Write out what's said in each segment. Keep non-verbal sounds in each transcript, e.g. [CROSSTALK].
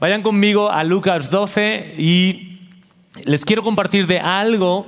vayan conmigo a Lucas 12 y les quiero compartir de algo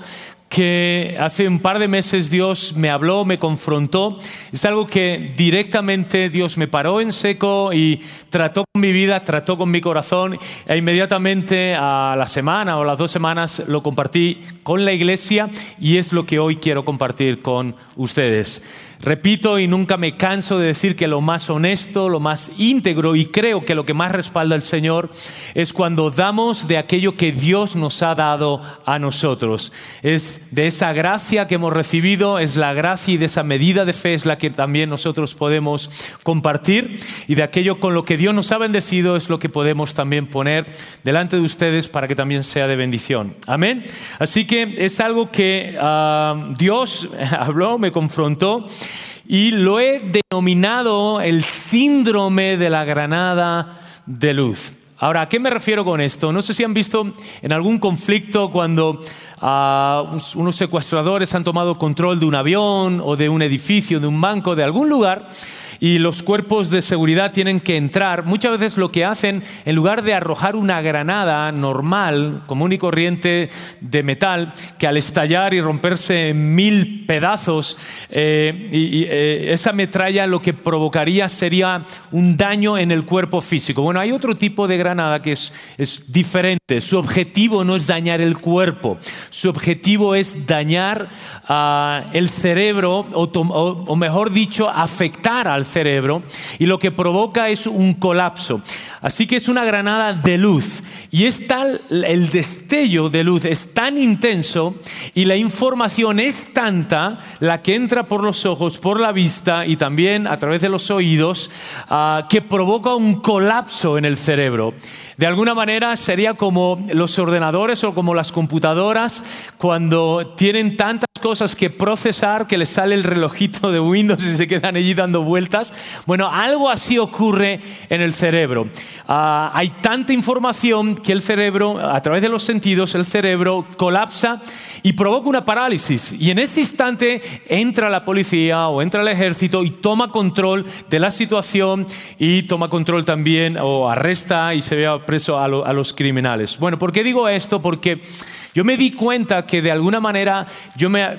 que hace un par de meses Dios me habló, me confrontó. Es algo que directamente Dios me paró en seco y trató con mi vida, trató con mi corazón e inmediatamente a la semana o las dos semanas lo compartí con la iglesia y es lo que hoy quiero compartir con ustedes. Repito y nunca me canso de decir que lo más honesto, lo más íntegro y creo que lo que más respalda al Señor es cuando damos de aquello que Dios nos ha dado a nosotros. Es de esa gracia que hemos recibido, es la gracia y de esa medida de fe es la que también nosotros podemos compartir y de aquello con lo que Dios nos ha bendecido es lo que podemos también poner delante de ustedes para que también sea de bendición. Amén. Así que es algo que ah, Dios [LAUGHS] habló, me confrontó y lo he denominado el síndrome de la granada de luz. Ahora, ¿a qué me refiero con esto? No sé si han visto en algún conflicto cuando ah, unos secuestradores han tomado control de un avión o de un edificio, de un banco, de algún lugar y los cuerpos de seguridad tienen que entrar, muchas veces lo que hacen, en lugar de arrojar una granada normal, común y corriente de metal, que al estallar y romperse en mil pedazos, eh, y, eh, esa metralla lo que provocaría sería un daño en el cuerpo físico. Bueno, hay otro tipo de granada que es, es diferente. Su objetivo no es dañar el cuerpo, su objetivo es dañar uh, el cerebro, o, o, o mejor dicho, afectar al cerebro y lo que provoca es un colapso. Así que es una granada de luz y es tal el destello de luz es tan intenso y la información es tanta la que entra por los ojos, por la vista y también a través de los oídos uh, que provoca un colapso en el cerebro. De alguna manera sería como los ordenadores o como las computadoras cuando tienen tantas cosas que procesar que les sale el relojito de Windows y se quedan allí dando vueltas. Bueno, algo así ocurre en el cerebro. Uh, hay tanta información que el cerebro, a través de los sentidos, el cerebro colapsa y provoca una parálisis. Y en ese instante entra la policía o entra el ejército y toma control de la situación y toma control también o arresta y se ve preso a, lo, a los criminales. Bueno, ¿por qué digo esto? Porque yo me di cuenta que de alguna manera yo me,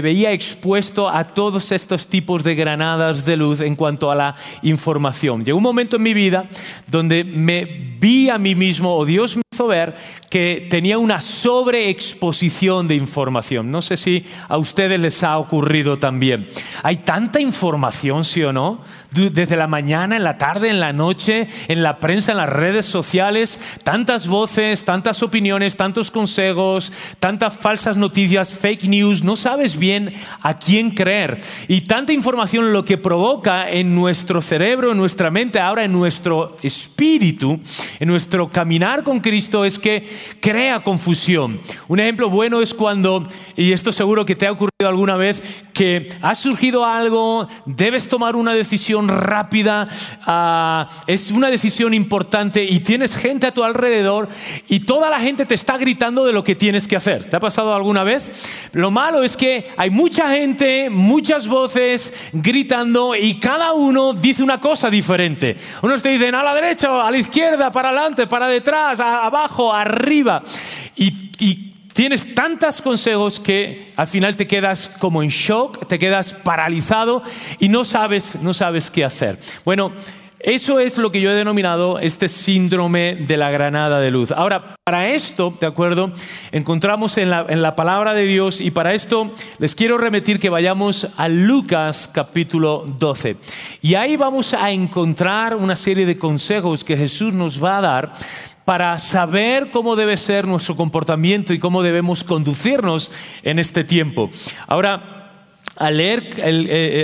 veía expuesto a todos estos tipos de granadas de luz en cuanto a la información. Llegó un momento en mi vida donde me vi a mí mismo, o Dios me ver, que tenía una sobreexposición de información. No sé si a ustedes les ha ocurrido también. Hay tanta información, sí o no, desde la mañana, en la tarde, en la noche, en la prensa, en las redes sociales, tantas voces, tantas opiniones, tantos consejos, tantas falsas noticias, fake news, no sabes bien a quién creer. Y tanta información lo que provoca en nuestro cerebro, en nuestra mente, ahora en nuestro espíritu, en nuestro caminar con Cristo es que crea confusión. Un ejemplo bueno es cuando, y esto seguro que te ha ocurrido alguna vez, que ha surgido algo, debes tomar una decisión rápida, uh, es una decisión importante y tienes gente a tu alrededor y toda la gente te está gritando de lo que tienes que hacer. ¿Te ha pasado alguna vez? Lo malo es que hay mucha gente, muchas voces gritando y cada uno dice una cosa diferente. Unos te dicen a la derecha, a la izquierda, para adelante, para detrás, abajo, arriba. Tienes tantos consejos que al final te quedas como en shock, te quedas paralizado y no sabes, no sabes qué hacer. Bueno, eso es lo que yo he denominado este síndrome de la granada de luz. Ahora, para esto, ¿de acuerdo? Encontramos en la, en la, palabra de Dios y para esto les quiero remitir que vayamos a Lucas capítulo 12. Y ahí vamos a encontrar una serie de consejos que Jesús nos va a dar para saber cómo debe ser nuestro comportamiento y cómo debemos conducirnos en este tiempo. Ahora, al leer,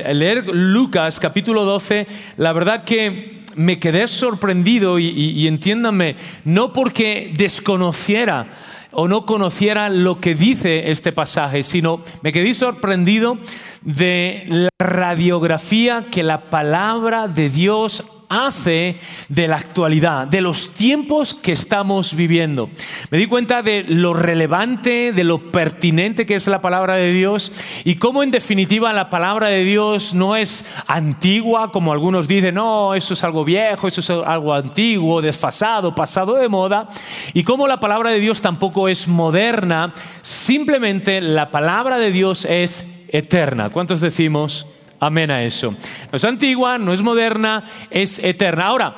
al leer Lucas capítulo 12, la verdad que me quedé sorprendido y, y, y entiéndanme, no porque desconociera o no conociera lo que dice este pasaje, sino me quedé sorprendido de la radiografía que la palabra de Dios hace de la actualidad, de los tiempos que estamos viviendo. Me di cuenta de lo relevante, de lo pertinente que es la palabra de Dios y cómo en definitiva la palabra de Dios no es antigua, como algunos dicen, no, eso es algo viejo, eso es algo antiguo, desfasado, pasado de moda, y cómo la palabra de Dios tampoco es moderna, simplemente la palabra de Dios es eterna. ¿Cuántos decimos? Amén a eso. No es antigua, no es moderna, es eterna. Ahora,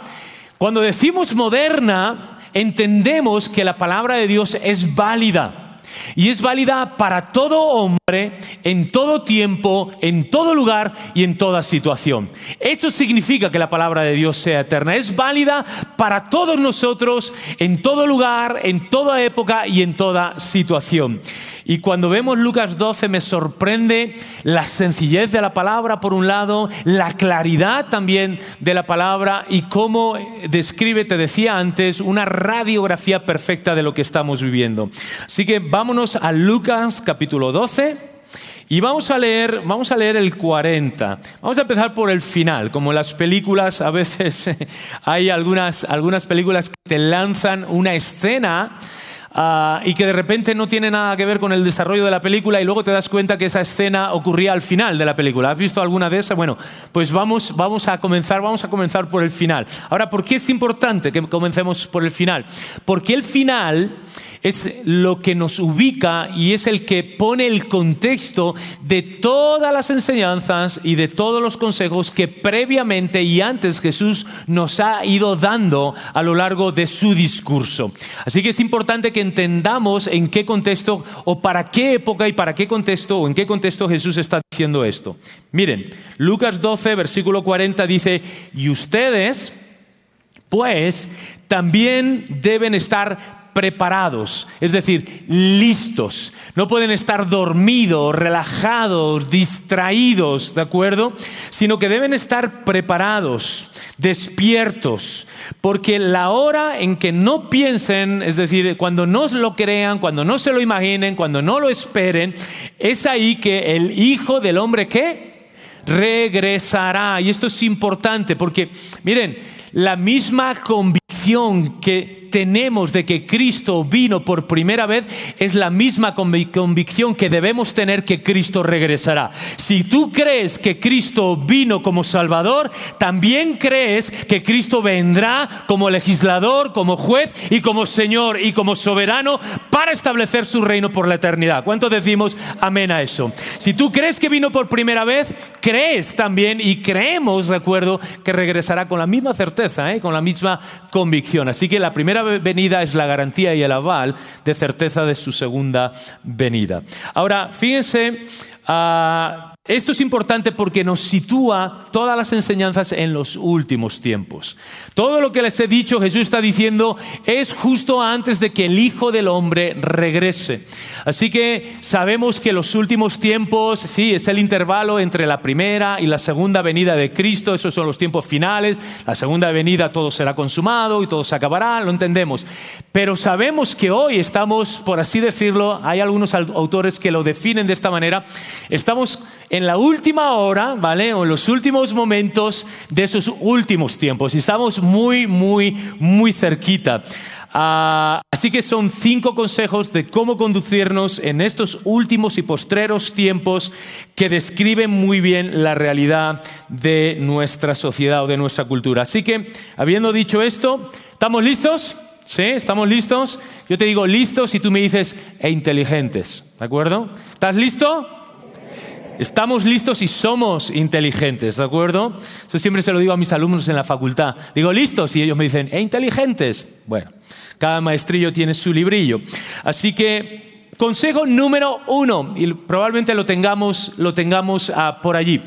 cuando decimos moderna, entendemos que la palabra de Dios es válida. Y es válida para todo hombre, en todo tiempo, en todo lugar y en toda situación. Eso significa que la palabra de Dios sea eterna. Es válida para todos nosotros, en todo lugar, en toda época y en toda situación. Y cuando vemos Lucas 12 me sorprende la sencillez de la palabra por un lado, la claridad también de la palabra y cómo describe, te decía antes, una radiografía perfecta de lo que estamos viviendo. Así que vámonos a Lucas capítulo 12. Y vamos a leer, vamos a leer el 40. Vamos a empezar por el final. Como las películas, a veces [LAUGHS] hay algunas, algunas películas que te lanzan una escena Ah, y que de repente no tiene nada que ver con el desarrollo de la película y luego te das cuenta que esa escena ocurría al final de la película. ¿Has visto alguna de esas? Bueno, pues vamos, vamos a comenzar, vamos a comenzar por el final. Ahora, ¿por qué es importante que comencemos por el final? Porque el final es lo que nos ubica y es el que pone el contexto de todas las enseñanzas y de todos los consejos que previamente y antes Jesús nos ha ido dando a lo largo de su discurso. Así que es importante que entendamos en qué contexto o para qué época y para qué contexto o en qué contexto Jesús está diciendo esto. Miren, Lucas 12, versículo 40 dice, y ustedes pues también deben estar preparados, es decir, listos. No pueden estar dormidos, relajados, distraídos, ¿de acuerdo? Sino que deben estar preparados, despiertos, porque la hora en que no piensen, es decir, cuando no lo crean, cuando no se lo imaginen, cuando no lo esperen, es ahí que el Hijo del Hombre, ¿qué? Regresará. Y esto es importante porque, miren, la misma convicción que tenemos de que Cristo vino por primera vez es la misma convicción que debemos tener que Cristo regresará. Si tú crees que Cristo vino como Salvador, también crees que Cristo vendrá como legislador, como juez y como Señor y como soberano para establecer su reino por la eternidad. ¿Cuántos decimos amén a eso? Si tú crees que vino por primera vez, crees también y creemos, recuerdo, que regresará con la misma certeza, ¿eh? con la misma convicción. Así que la primera venida es la garantía y el aval de certeza de su segunda venida. Ahora, fíjense, ah, esto es importante porque nos sitúa todas las enseñanzas en los últimos tiempos. Todo lo que les he dicho, Jesús está diciendo, es justo antes de que el Hijo del Hombre regrese. Así que sabemos que los últimos tiempos, sí, es el intervalo entre la primera y la segunda venida de Cristo, esos son los tiempos finales, la segunda venida todo será consumado y todo se acabará, lo entendemos. Pero sabemos que hoy estamos, por así decirlo, hay algunos autores que lo definen de esta manera, estamos la última hora, ¿vale? O en los últimos momentos de esos últimos tiempos. Estamos muy, muy, muy cerquita. Ah, así que son cinco consejos de cómo conducirnos en estos últimos y postreros tiempos que describen muy bien la realidad de nuestra sociedad o de nuestra cultura. Así que, habiendo dicho esto, ¿estamos listos? ¿Sí? ¿Estamos listos? Yo te digo listos y tú me dices e inteligentes. ¿De acuerdo? ¿Estás listo? Estamos listos y somos inteligentes, ¿de acuerdo? Eso siempre se lo digo a mis alumnos en la facultad. Digo, listos, y ellos me dicen, ¿e inteligentes? Bueno, cada maestrillo tiene su librillo. Así que, consejo número uno, y probablemente lo tengamos, lo tengamos ah, por allí.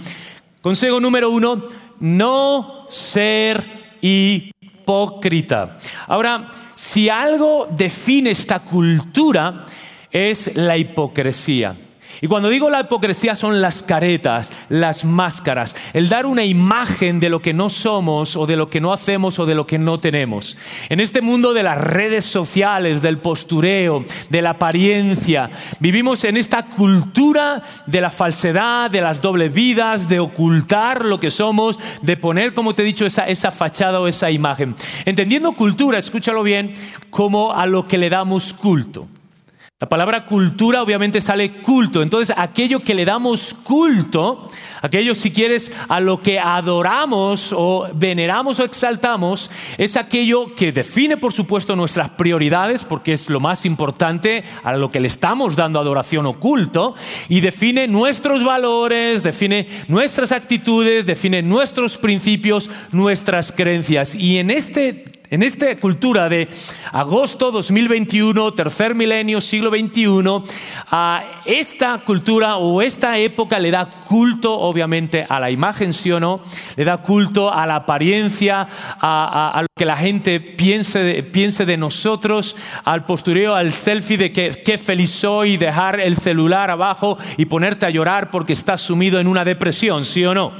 Consejo número uno, no ser hipócrita. Ahora, si algo define esta cultura, es la hipocresía. Y cuando digo la hipocresía son las caretas, las máscaras, el dar una imagen de lo que no somos o de lo que no hacemos o de lo que no tenemos. En este mundo de las redes sociales, del postureo, de la apariencia, vivimos en esta cultura de la falsedad, de las dobles vidas, de ocultar lo que somos, de poner, como te he dicho, esa, esa fachada o esa imagen. Entendiendo cultura, escúchalo bien, como a lo que le damos culto. La palabra cultura obviamente sale culto. Entonces, aquello que le damos culto, aquello si quieres a lo que adoramos o veneramos o exaltamos, es aquello que define por supuesto nuestras prioridades, porque es lo más importante a lo que le estamos dando adoración o culto, y define nuestros valores, define nuestras actitudes, define nuestros principios, nuestras creencias. Y en este en esta cultura de agosto 2021, tercer milenio, siglo XXI, a esta cultura o esta época le da culto, obviamente, a la imagen, sí o no, le da culto a la apariencia, a, lo que la gente piense de, piense de nosotros, al postureo, al selfie de que qué feliz soy, dejar el celular abajo y ponerte a llorar porque estás sumido en una depresión, sí o no.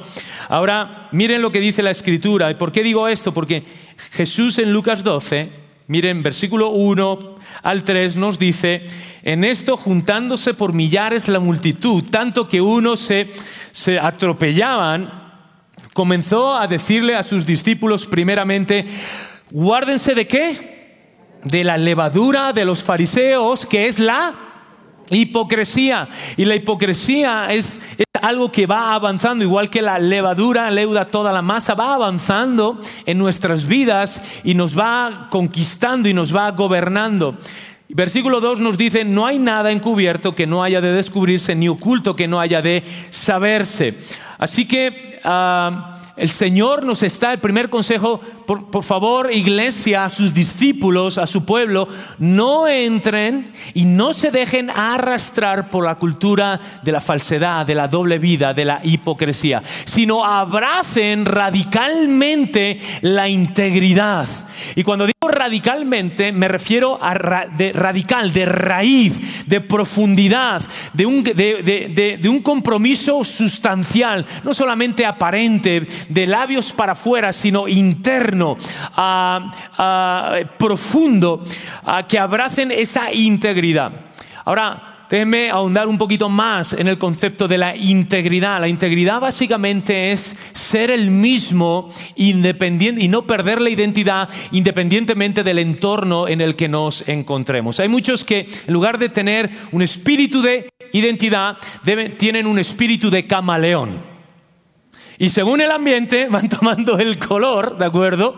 Ahora, miren lo que dice la escritura. ¿Y por qué digo esto? Porque Jesús en Lucas 12, miren, versículo 1 al 3 nos dice, en esto juntándose por millares la multitud, tanto que unos se, se atropellaban, comenzó a decirle a sus discípulos primeramente, guárdense de qué? De la levadura de los fariseos, que es la hipocresía. Y la hipocresía es, algo que va avanzando, igual que la levadura leuda toda la masa, va avanzando en nuestras vidas y nos va conquistando y nos va gobernando. Versículo 2 nos dice, no hay nada encubierto que no haya de descubrirse, ni oculto que no haya de saberse. Así que... Ah, el Señor nos está, el primer consejo, por, favor, iglesia, a sus discípulos, a su pueblo, no entren y no se dejen arrastrar por la cultura de la falsedad, de la doble vida, de la hipocresía, sino abracen radicalmente la integridad. Y cuando digo radicalmente, me refiero a de radical, de raíz, de profundidad, de un, de un compromiso sustancial, no solamente aparente, de labios para afuera, sino interno, ah, ah, profundo, ah, que abracen esa integridad. Ahora, Déjenme ahondar un poquito más en el concepto de la integridad. La integridad básicamente es ser el mismo independiente y no perder la identidad independientemente del entorno en el que nos encontremos. Hay muchos que en lugar de tener un espíritu de identidad, tienen un espíritu de camaleón. Y según el ambiente [LAUGHS] van tomando el color, ¿de acuerdo?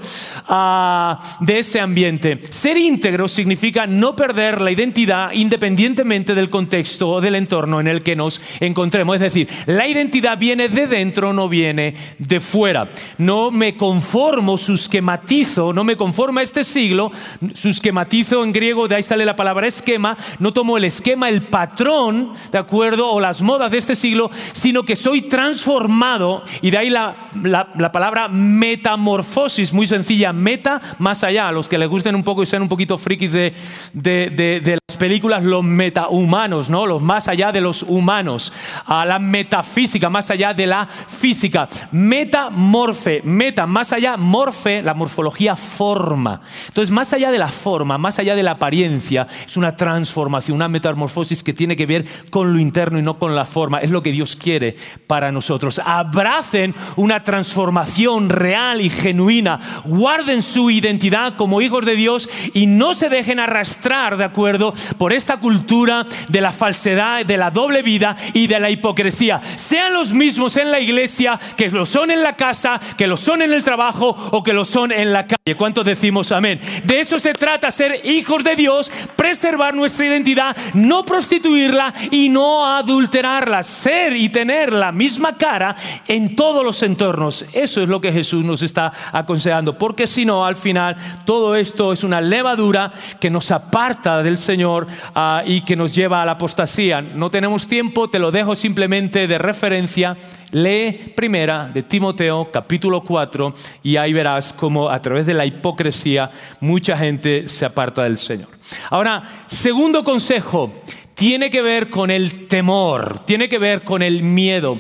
Ah, de ese ambiente. Ser íntegro significa no perder la identidad independientemente del contexto o del entorno en el que nos encontremos. Es decir, la identidad viene de dentro, no viene de fuera. No me conformo, susquematizo, no me conformo a este siglo. Susquematizo en griego, de ahí sale la palabra esquema. No tomo el esquema, el patrón, ¿de acuerdo? O las modas de este siglo, sino que soy transformado y de ahí la, la, palabra metamorfosis, muy sencilla, meta, más allá. A los que les gusten un poco y sean un poquito frikis de, de, de, las películas, los metahumanos, ¿no? Los más allá de los humanos. A la metafísica, más allá de la física. Metamorfe, meta, más allá, morfe, la morfología forma. Entonces, más allá de la forma, más allá de la apariencia, es una transformación, una metamorfosis que tiene que ver con lo interno y no con la forma. Es lo que Dios quiere para nosotros. Abrace una transformación real y genuina. Guarden su identidad como hijos de Dios y no se dejen arrastrar, ¿de acuerdo?, por esta cultura de la falsedad, de la doble vida y de la hipocresía. Sean los mismos en la iglesia que lo son en la casa, que lo son en el trabajo o que lo son en la calle. ¿Cuántos decimos amén? De eso se trata, ser hijos de Dios, preservar nuestra identidad, no prostituirla y no adulterarla, ser y tener la misma cara en todo todos los entornos. Eso es lo que Jesús nos está aconsejando, porque si no, al final todo esto es una levadura que nos aparta del Señor ah, y que nos lleva a la apostasía. No tenemos tiempo, te lo dejo simplemente de referencia. Lee primera de Timoteo capítulo 4 y ahí verás cómo a través de la hipocresía mucha gente se aparta del Señor. Ahora, segundo consejo, tiene que ver con el temor, tiene que ver con el miedo.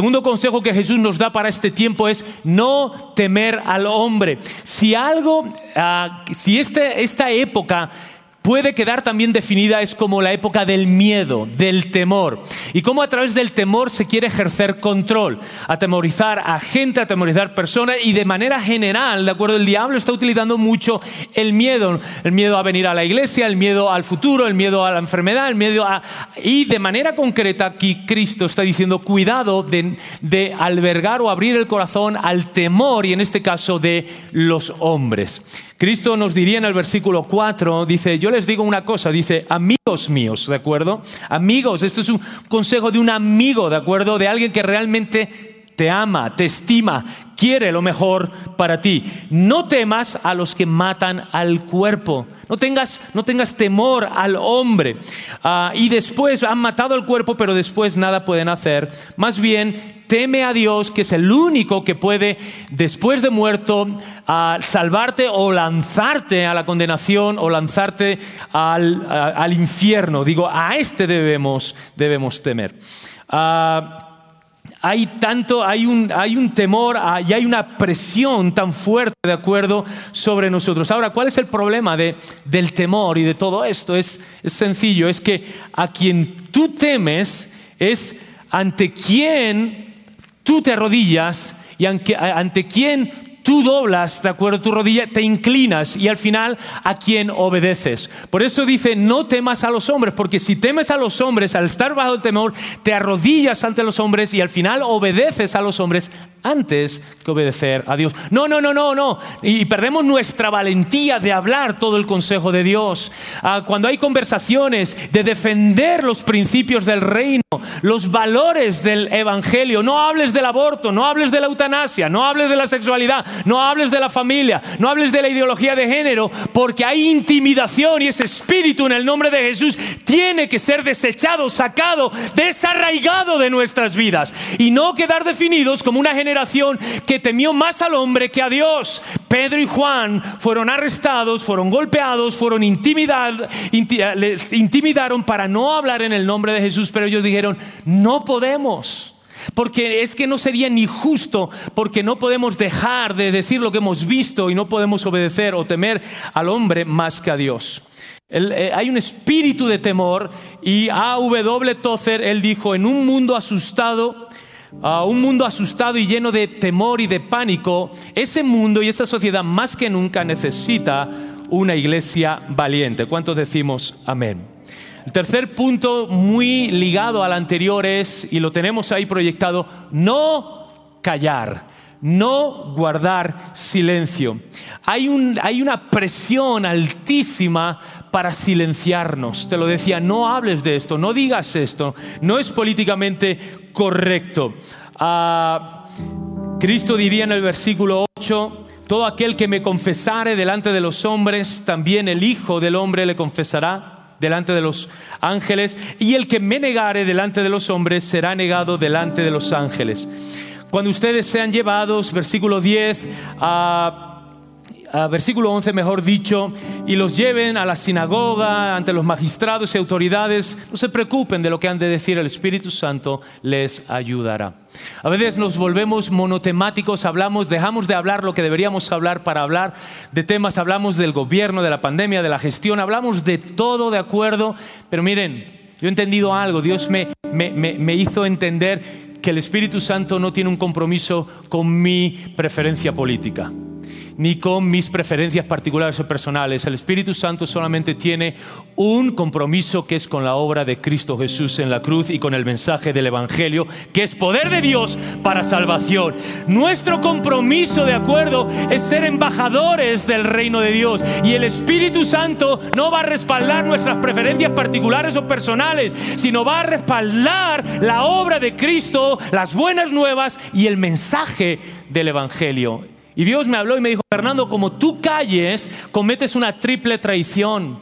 Segundo consejo que Jesús nos da para este tiempo es no temer al hombre. Si algo, ah, si este, esta época puede quedar también definida es como la época del miedo, del temor. Y cómo a través del temor se quiere ejercer control, atemorizar a gente, atemorizar personas y de manera general, ¿de acuerdo? El diablo está utilizando mucho el miedo, el miedo a venir a la iglesia, el miedo al futuro, el miedo a la enfermedad, el miedo a... Y de manera concreta aquí Cristo está diciendo cuidado de, de albergar o abrir el corazón al temor y en este caso de los hombres. Cristo nos diría en el versículo 4, dice, yo les digo una cosa, dice, amigos míos, ¿de acuerdo? Amigos, esto es un consejo de un amigo, ¿de acuerdo? De alguien que realmente te ama, te estima, quiere lo mejor para ti. No temas a los que matan al cuerpo. No tengas, no tengas temor al hombre. Ah, y después han matado al cuerpo, pero después nada pueden hacer. Más bien, teme a Dios, que es el único que puede, después de muerto, salvarte o lanzarte a la condenación o lanzarte al, infierno. Digo, a este debemos, debemos temer. Ah, hay tanto, hay un, hay un temor ah, y hay una presión tan fuerte, de acuerdo, sobre nosotros. Ahora, ¿cuál es el problema de, del temor y de todo esto? Es, es sencillo, es que a quien tú temes es ante quien tú te arrodillas y ante quien tú doblas, de acuerdo, tu rodilla, te inclinas y al final a quien obedeces. Por eso dice, no temas a los hombres, porque si temes a los hombres, al estar bajo el temor, te arrodillas ante los hombres y al final obedeces a los hombres antes que obedecer a Dios. No, no, no, no, no. Y perdemos nuestra valentía de hablar todo el consejo de Dios. Ah, cuando hay conversaciones de defender los principios del reino, los valores del evangelio, no hables del aborto, no hables de la eutanasia, no hables de la sexualidad, no hables de la familia, no hables de la ideología de género, porque hay intimidación y ese espíritu en el nombre de Jesús tiene que ser desechado, sacado, desarraigado de nuestras vidas y no quedar definidos como una generación que temió más al hombre que a Dios. Pedro y Juan fueron arrestados, fueron golpeados, fueron intimidados, les intimidaron para no hablar en el nombre de Jesús, pero ellos dijeron, no podemos. Porque es que no sería ni justo, porque no podemos dejar de decir lo que hemos visto y no podemos obedecer o temer al hombre más que a Dios. Eh, hay un espíritu de temor y a W. Tozer, él dijo, en un mundo asustado, a un mundo asustado y lleno de temor y de pánico, ese mundo y esa sociedad más que nunca necesita una iglesia valiente. ¿Cuántos decimos amén? El tercer punto muy ligado al anterior es, y lo tenemos ahí proyectado, no callar no guardar silencio. Hay, un, hay, una presión altísima para silenciarnos. Te lo decía, no hables de esto, no digas esto, no es políticamente correcto. Ah, Cristo diría en el versículo 8, todo aquel que me confesare delante de los hombres, también el Hijo del Hombre le confesará delante de los ángeles, y el que me negare delante de los hombres será negado delante de los ángeles. Cuando ustedes sean llevados, versículo 10, a versículo 11 mejor dicho, y los lleven a la sinagoga ante los magistrados y autoridades, no se preocupen de lo que han de decir, el Espíritu Santo les ayudará. A veces nos volvemos monotemáticos, hablamos, dejamos de hablar lo que deberíamos hablar para hablar de temas, hablamos del gobierno, de la pandemia, de la gestión, hablamos de todo de acuerdo, pero miren, yo he entendido algo, Dios me, me, me hizo entender que el Espíritu Santo no tiene un compromiso con mi preferencia política ni con mis preferencias particulares o personales. El Espíritu Santo solamente tiene un compromiso que es con la obra de Cristo Jesús en la cruz y con el mensaje del Evangelio, que es poder de Dios para salvación. Nuestro compromiso, de acuerdo, es ser embajadores del reino de Dios. Y el Espíritu Santo no va a respaldar nuestras preferencias particulares o personales, sino va a respaldar la obra de Cristo, las buenas nuevas y el mensaje del Evangelio. Y Dios me habló y me dijo, Fernando, como tú calles, cometes una triple traición.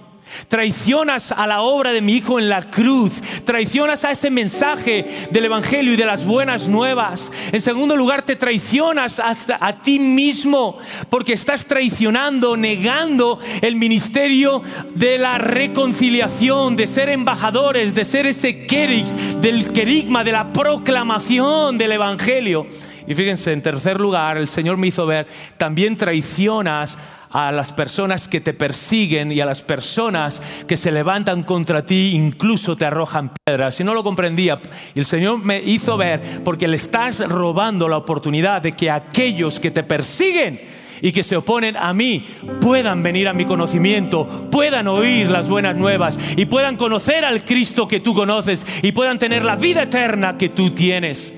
Traicionas a la obra de mi Hijo en la cruz. Traicionas a ese mensaje del Evangelio y de las buenas nuevas. En segundo lugar, te traicionas hasta a ti mismo porque estás traicionando, negando el ministerio de la reconciliación, de ser embajadores, de ser ese kerix, del querigma, de la proclamación del Evangelio. Y fíjense, en tercer lugar, el Señor me hizo ver, también traicionas a las personas que te persiguen y a las personas que se levantan contra ti, incluso te arrojan piedras. Y no lo comprendía. El Señor me hizo ver, porque le estás robando la oportunidad de que aquellos que te persiguen, y que se oponen a mí puedan venir a mi conocimiento, puedan oír las buenas nuevas y puedan conocer al Cristo que tú conoces y puedan tener la vida eterna que tú tienes.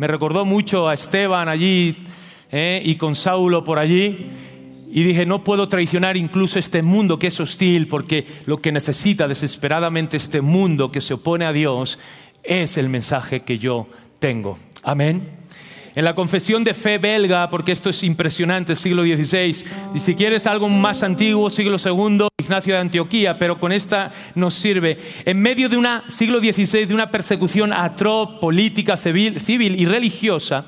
Me recordó mucho a Esteban allí eh, y con Saulo por allí. Y dije, no puedo traicionar incluso este mundo que es hostil, porque lo que necesita desesperadamente este mundo que se opone a Dios es el mensaje que yo tengo. Amén. En la confesión de fe belga, porque esto es impresionante, siglo XVI, y si quieres algo más antiguo, siglo II, Ignacio de Antioquía, pero con esta nos sirve. En medio de una siglo XVI, de una persecución atroz, política, civil, y religiosa,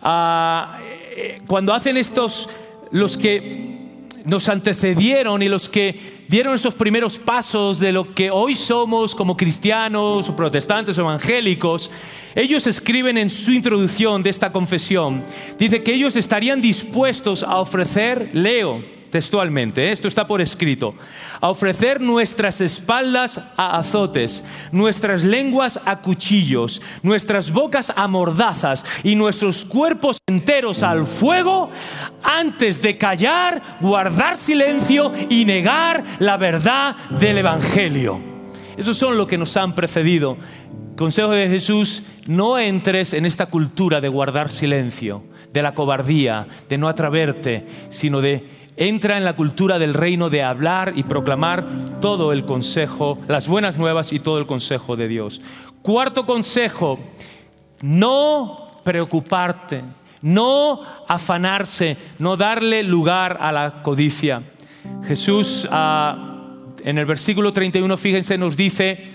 ah, eh, cuando hacen estos los que nos antecedieron y los que dieron esos primeros pasos de lo que hoy somos como cristianos, protestantes, evangélicos, ellos escriben en su introducción de esta confesión, dice que ellos estarían dispuestos a ofrecer, leo, textualmente, ¿eh? esto está por escrito, a ofrecer nuestras espaldas a azotes, nuestras lenguas a cuchillos, nuestras bocas a mordazas y nuestros cuerpos enteros al fuego antes de callar, guardar silencio y negar la verdad del Evangelio. Esos son los que nos han precedido. Consejo de Jesús, no entres en esta cultura de guardar silencio, de la cobardía, de no atreverte, sino de entra en la cultura del reino de hablar y proclamar todo el consejo, las buenas nuevas y todo el consejo de Dios. Cuarto consejo, no preocuparte, no afanarse, no darle lugar a la codicia. Jesús ah, en el versículo 31, fíjense, nos dice,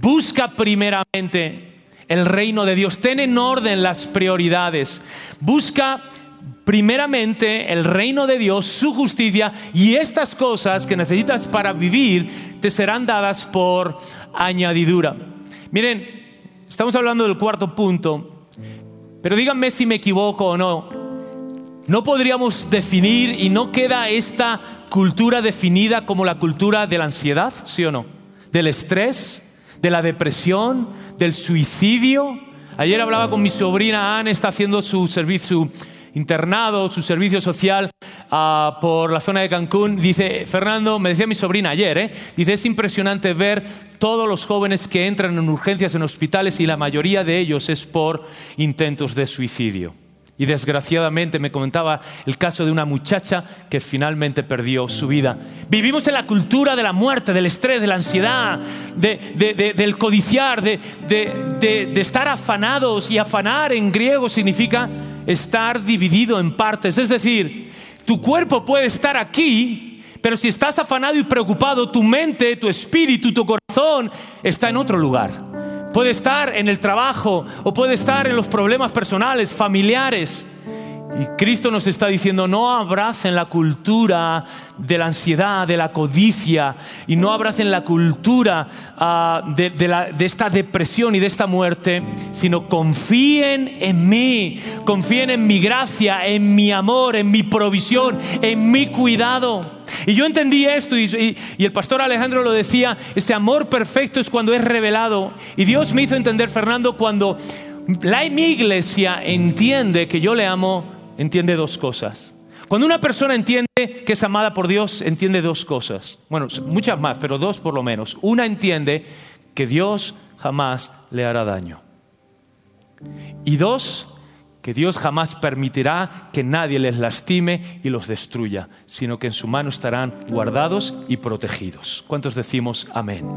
busca primeramente el reino de Dios, ten en orden las prioridades, busca primeramente el reino de Dios, su justicia y estas cosas que necesitas para vivir te serán dadas por añadidura. Miren, estamos hablando del cuarto punto, pero díganme si me equivoco o no. No podríamos definir y no queda esta cultura definida como la cultura de la ansiedad, ¿sí o no? Del estrés, de la depresión, del suicidio. Ayer hablaba con mi sobrina Anne, está haciendo su servicio, internado, su servicio social ah, por la zona de Cancún. Dice, Fernando, me decía mi sobrina ayer, ¿eh? dice, es impresionante ver todos los jóvenes que entran en urgencias en hospitales y la mayoría de ellos es por intentos de suicidio. Y desgraciadamente me comentaba el caso de una muchacha que finalmente perdió su vida. Vivimos en la cultura de la muerte, del estrés, de la ansiedad, del codiciar, de estar afanados. Y afanar en griego significa estar dividido en partes. Es decir, tu cuerpo puede estar aquí, pero si estás afanado y preocupado, tu mente, tu espíritu, tu corazón está en otro lugar. Puede estar en el trabajo o puede estar en los problemas personales, familiares. Y Cristo nos está diciendo, no abracen la cultura de la ansiedad, de la codicia, y no abracen la cultura ah, de, de, esta depresión y de esta muerte, sino confíen en mí, confíen en mi gracia, en mi amor, en mi provisión, en mi cuidado. Y yo entendí esto y, el pastor Alejandro lo decía, ese amor perfecto es cuando es revelado. Y Dios me hizo entender, Fernando, cuando la, mi iglesia entiende que yo le amo, entiende dos cosas. Cuando una persona entiende que es amada por Dios, entiende dos cosas. Bueno, muchas más, pero dos por lo menos. Una entiende que Dios jamás le hará daño. Y dos, que Dios jamás permitirá que nadie les lastime y los destruya, sino que en su mano estarán guardados y protegidos. ¿Cuántos decimos amén?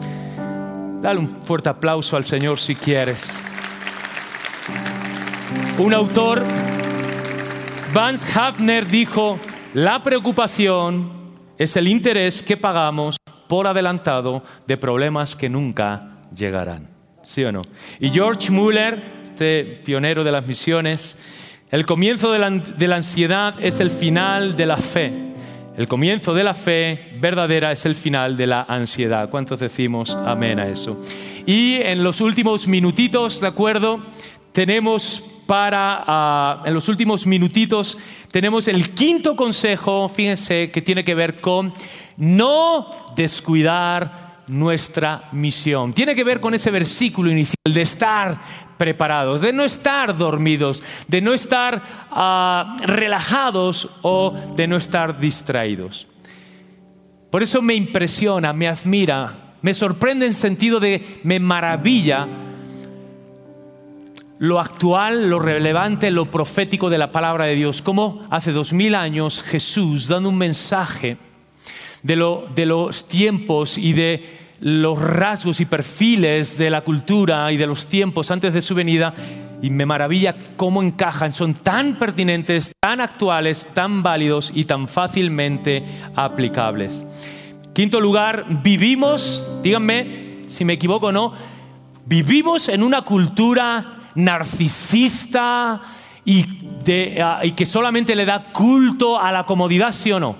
Dale un fuerte aplauso al Señor si quieres. Un autor, Vance Hafner, dijo, la preocupación es el interés que pagamos por adelantado de problemas que nunca llegarán. ¿Sí o no? Y George Muller, este pionero de las misiones, el comienzo de la, de la ansiedad es el final de la fe. El comienzo de la fe verdadera es el final de la ansiedad. ¿Cuántos decimos amén a eso? Y en los últimos minutitos, ¿de acuerdo? Tenemos para, ah, en los últimos minutitos, tenemos el quinto consejo, fíjense, que tiene que ver con no descuidar nuestra misión. Tiene que ver con ese versículo inicial de estar preparados, de no estar dormidos, de no estar ah, relajados o de no estar distraídos. Por eso me impresiona, me admira, me sorprende en sentido de me maravilla lo actual, lo relevante, lo profético de la palabra de Dios. Como hace dos mil años Jesús dando un mensaje de, lo, de los tiempos y de los rasgos y perfiles de la cultura y de los tiempos antes de su venida y me maravilla cómo encajan, son tan pertinentes, tan actuales, tan válidos y tan fácilmente aplicables. Quinto lugar, vivimos, díganme si me equivoco o no, vivimos en una cultura narcisista y, que solamente le da culto a la comodidad, sí o no.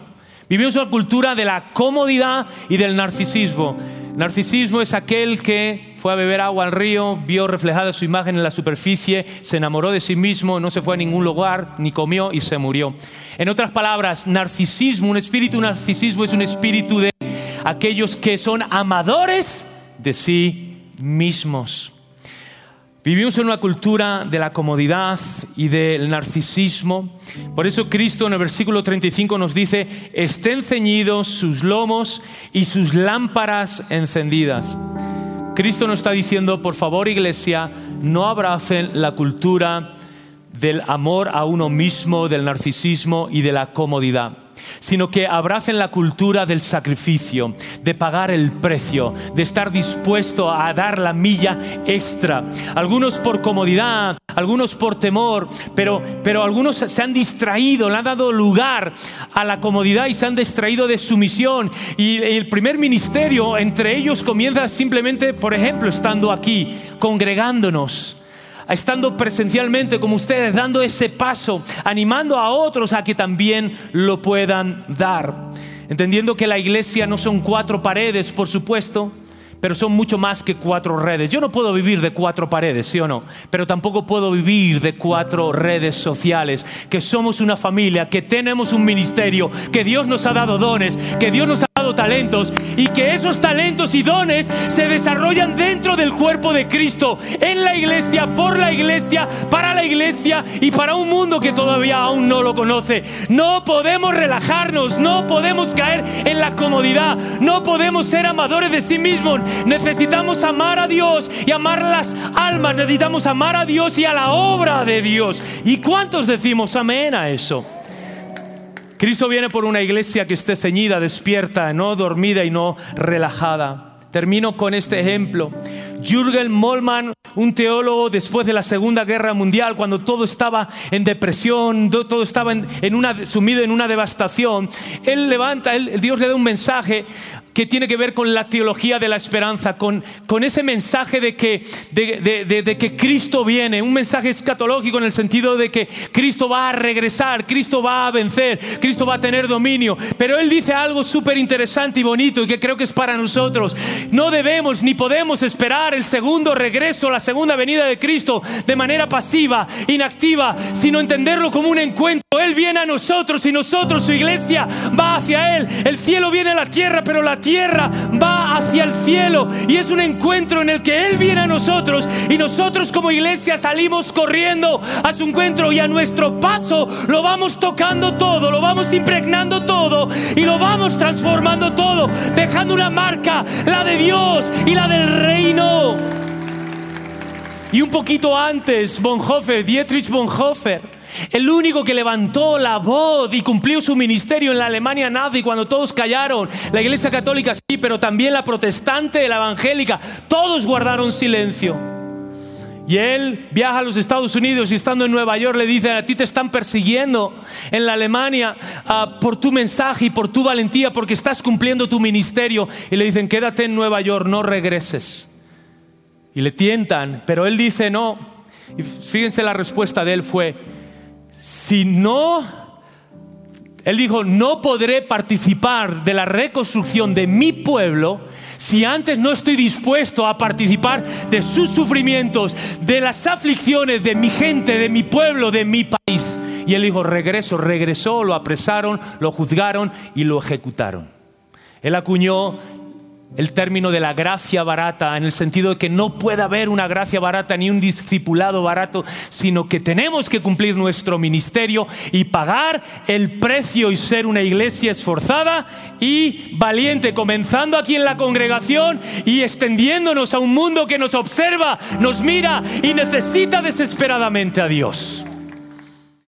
Vivimos una cultura de la comodidad y del narcisismo. Narcisismo es aquel que fue a beber agua al río, vio reflejada su imagen en la superficie, se enamoró de sí mismo, no se fue a ningún lugar, ni comió y se murió. En otras palabras, narcisismo, un espíritu narcisismo es un espíritu de aquellos que son amadores de sí mismos. Vivimos en una cultura de la comodidad y del narcisismo. Por eso Cristo en el versículo 35 nos dice, estén ceñidos sus lomos y sus lámparas encendidas. Cristo nos está diciendo, por favor iglesia, no abracen la cultura del amor a uno mismo, del narcisismo y de la comodidad sino que abracen la cultura del sacrificio, de pagar el precio, de estar dispuesto a dar la milla extra. Algunos por comodidad, algunos por temor, pero, pero algunos se han distraído, le han dado lugar a la comodidad y se han distraído de su misión. Y el primer ministerio entre ellos comienza simplemente, por ejemplo, estando aquí, congregándonos estando presencialmente como ustedes, dando ese paso, animando a otros a que también lo puedan dar. Entendiendo que la iglesia no son cuatro paredes, por supuesto, pero son mucho más que cuatro redes. Yo no puedo vivir de cuatro paredes, ¿sí o no? Pero tampoco puedo vivir de cuatro redes sociales, que somos una familia, que tenemos un ministerio, que Dios nos ha dado dones, que Dios nos ha talentos y que esos talentos y dones se desarrollan dentro del cuerpo de Cristo, en la iglesia, por la iglesia, para la iglesia y para un mundo que todavía aún no lo conoce. No podemos relajarnos, no podemos caer en la comodidad, no podemos ser amadores de sí mismos, Necesitamos amar a Dios y amar las almas. Necesitamos amar a Dios y a la obra de Dios. ¿Y cuántos decimos amén a eso? Cristo viene por una iglesia que esté ceñida, despierta, no dormida y no relajada. Termino con este ejemplo. Jürgen Mollmann, un teólogo después de la Segunda Guerra Mundial, cuando todo estaba en depresión, todo estaba sumido en una devastación, él levanta, Dios le da un mensaje que tiene que ver con la teología de la esperanza, con, con ese mensaje de que, de, que Cristo viene, un mensaje escatológico en el sentido de que Cristo va a regresar, Cristo va a vencer, Cristo va a tener dominio. Pero Él dice algo súper interesante y bonito y que creo que es para nosotros. No debemos ni podemos esperar el segundo regreso, la segunda venida de Cristo de manera pasiva, inactiva, sino entenderlo como un encuentro. Él viene a nosotros y nosotros, su iglesia, va hacia Él. El cielo viene a la tierra, pero la tierra va hacia el cielo y es un encuentro en el que Él viene a nosotros y nosotros como iglesia salimos corriendo a su encuentro y a nuestro paso lo vamos tocando todo, lo vamos impregnando todo y lo vamos transformando todo, dejando una marca, la de Dios y la del reino. Y un poquito antes, Bonhoeffer, Dietrich Bonhoeffer, el único que levantó la voz y cumplió su ministerio en la Alemania nazi cuando todos callaron. La iglesia católica sí, pero también la protestante, la evangélica. Todos guardaron silencio. Y él viaja a los Estados Unidos y estando en Nueva York le dicen, a ti te están persiguiendo en la Alemania ah, por tu mensaje y por tu valentía porque estás cumpliendo tu ministerio. Y le dicen, quédate en Nueva York, no regreses. Y le tientan, pero él dice, no. Y fíjense la respuesta de él fue, si no, él dijo, no podré participar de la reconstrucción de mi pueblo si antes no estoy dispuesto a participar de sus sufrimientos, de las aflicciones de mi gente, de mi pueblo, de mi país. Y él dijo, regreso, regresó, lo apresaron, lo juzgaron y lo ejecutaron. Él acuñó el término de la gracia barata, en el sentido de que no puede haber una gracia barata ni un discipulado barato, sino que tenemos que cumplir nuestro ministerio y pagar el precio y ser una iglesia esforzada y valiente, comenzando aquí en la congregación y extendiéndonos a un mundo que nos observa, nos mira y necesita desesperadamente a Dios.